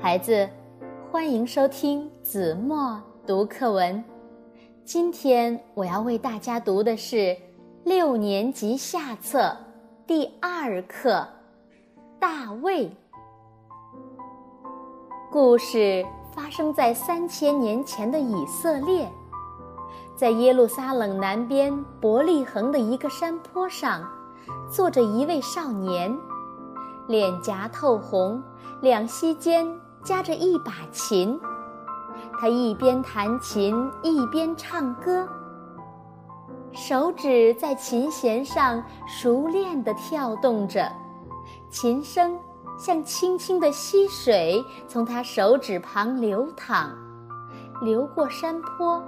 孩子，欢迎收听子墨读课文。今天我要为大家读的是六年级下册第二课《大卫》。故事发生在三千年前的以色列，在耶路撒冷南边伯利恒的一个山坡上，坐着一位少年，脸颊透红，两膝间。夹着一把琴，他一边弹琴一边唱歌，手指在琴弦上熟练地跳动着，琴声像清清的溪水从他手指旁流淌，流过山坡，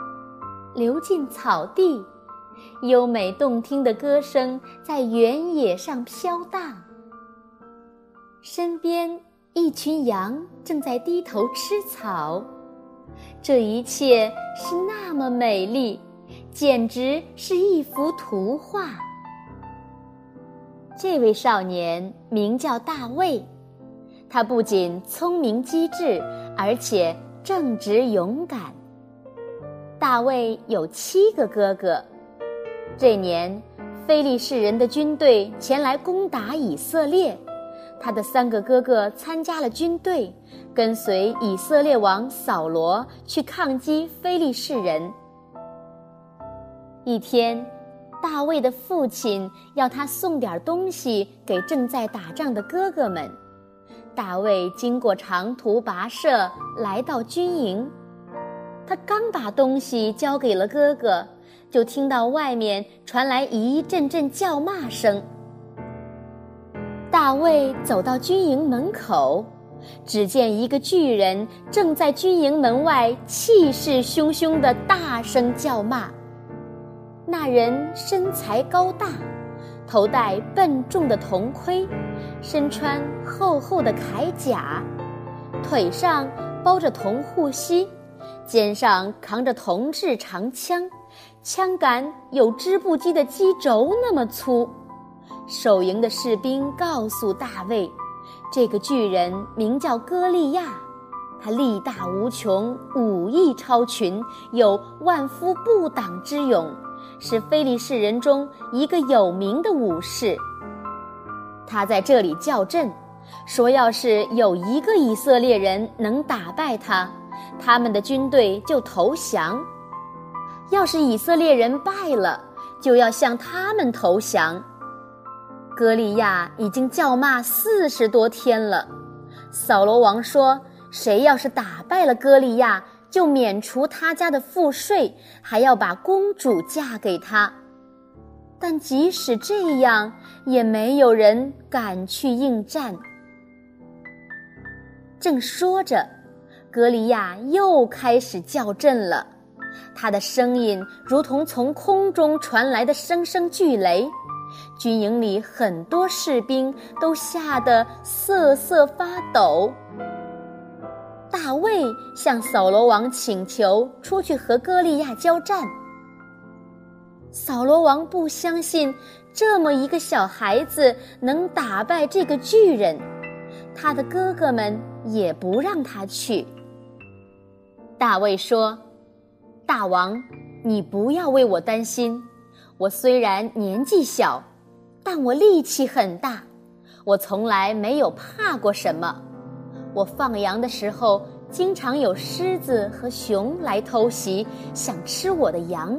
流进草地，优美动听的歌声在原野上飘荡，身边。一群羊正在低头吃草，这一切是那么美丽，简直是一幅图画。这位少年名叫大卫，他不仅聪明机智，而且正直勇敢。大卫有七个哥哥。这年，非利士人的军队前来攻打以色列。他的三个哥哥参加了军队，跟随以色列王扫罗去抗击非利士人。一天，大卫的父亲要他送点东西给正在打仗的哥哥们。大卫经过长途跋涉，来到军营。他刚把东西交给了哥哥，就听到外面传来一阵阵叫骂声。大卫走到军营门口，只见一个巨人正在军营门外气势汹汹地大声叫骂。那人身材高大，头戴笨重的铜盔，身穿厚厚的铠甲，腿上包着铜护膝，肩上扛着铜制长枪，枪杆有织布机的机轴那么粗。守营的士兵告诉大卫，这个巨人名叫歌利亚，他力大无穷，武艺超群，有万夫不挡之勇，是非利士人中一个有名的武士。他在这里叫阵，说要是有一个以色列人能打败他，他们的军队就投降；要是以色列人败了，就要向他们投降。歌利亚已经叫骂四十多天了。扫罗王说：“谁要是打败了歌利亚，就免除他家的赋税，还要把公主嫁给他。”但即使这样，也没有人敢去应战。正说着，歌利亚又开始叫阵了，他的声音如同从空中传来的声声巨雷。军营里很多士兵都吓得瑟瑟发抖。大卫向扫罗王请求出去和歌利亚交战。扫罗王不相信这么一个小孩子能打败这个巨人，他的哥哥们也不让他去。大卫说：“大王，你不要为我担心，我虽然年纪小。”但我力气很大，我从来没有怕过什么。我放羊的时候，经常有狮子和熊来偷袭，想吃我的羊。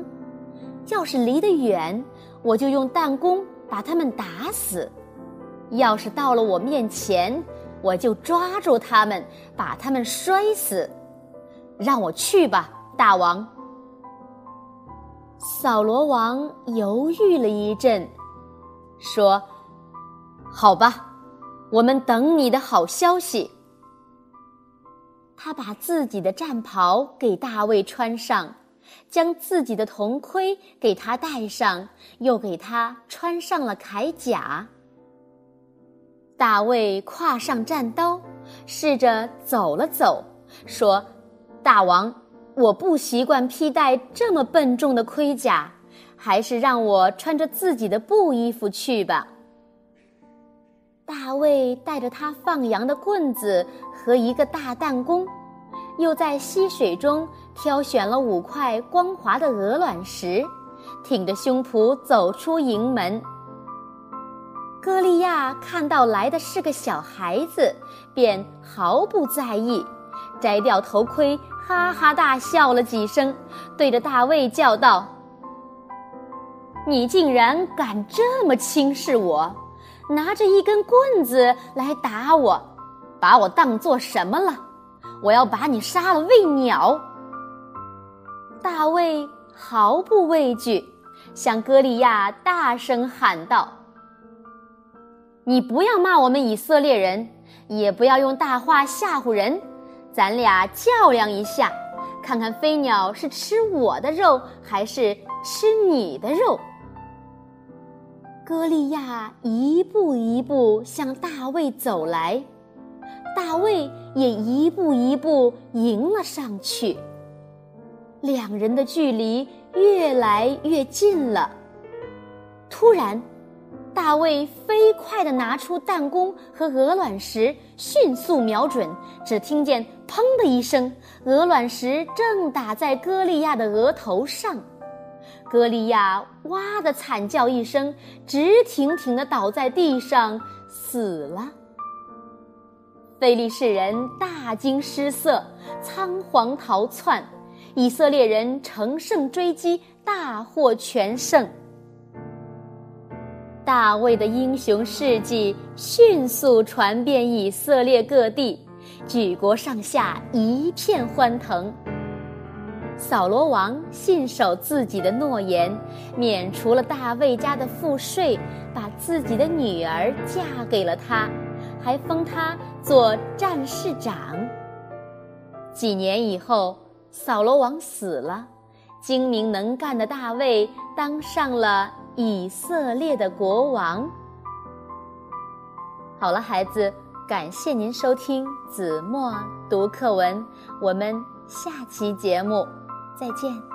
要是离得远，我就用弹弓把它们打死；要是到了我面前，我就抓住它们，把它们摔死。让我去吧，大王。扫罗王犹豫了一阵。说：“好吧，我们等你的好消息。”他把自己的战袍给大卫穿上，将自己的铜盔给他戴上，又给他穿上了铠甲。大卫跨上战刀，试着走了走，说：“大王，我不习惯披戴这么笨重的盔甲。”还是让我穿着自己的布衣服去吧。大卫带着他放羊的棍子和一个大弹弓，又在溪水中挑选了五块光滑的鹅卵石，挺着胸脯走出营门。歌利亚看到来的是个小孩子，便毫不在意，摘掉头盔，哈哈大笑了几声，对着大卫叫道：“你竟然敢这么轻视我，拿着一根棍子来打我，把我当做什么了？我要把你杀了喂鸟！”大卫毫不畏惧，向歌利亚大声喊道。你不要骂我们以色列人，也不要用大话吓唬人，咱俩较量一下，看看飞鸟是吃我的肉还是吃你的肉。歌利亚一步一步向大卫走来，大卫也一步一步迎了上去，两人的距离越来越近了。突然。大卫飞快地拿出弹弓和鹅卵石，迅速瞄准。只听见“砰”的一声，鹅卵石正打在歌利亚的额头上。歌利亚哇的惨叫一声，直挺挺地倒在地上，死了。非利士人大惊失色，仓皇逃窜。以色列人乘胜追击，大获全胜。大卫的英雄事迹迅速传遍以色列各地，举国上下一片欢腾。扫罗王信守自己的诺言，免除了大卫家的赋税，把自己的女儿嫁给了他，还封他做战士长。几年以后，扫罗王死了，精明能干的大卫当上了。以色列的国王。好了，孩子，感谢您收听子墨读课文，我们下期节目再见。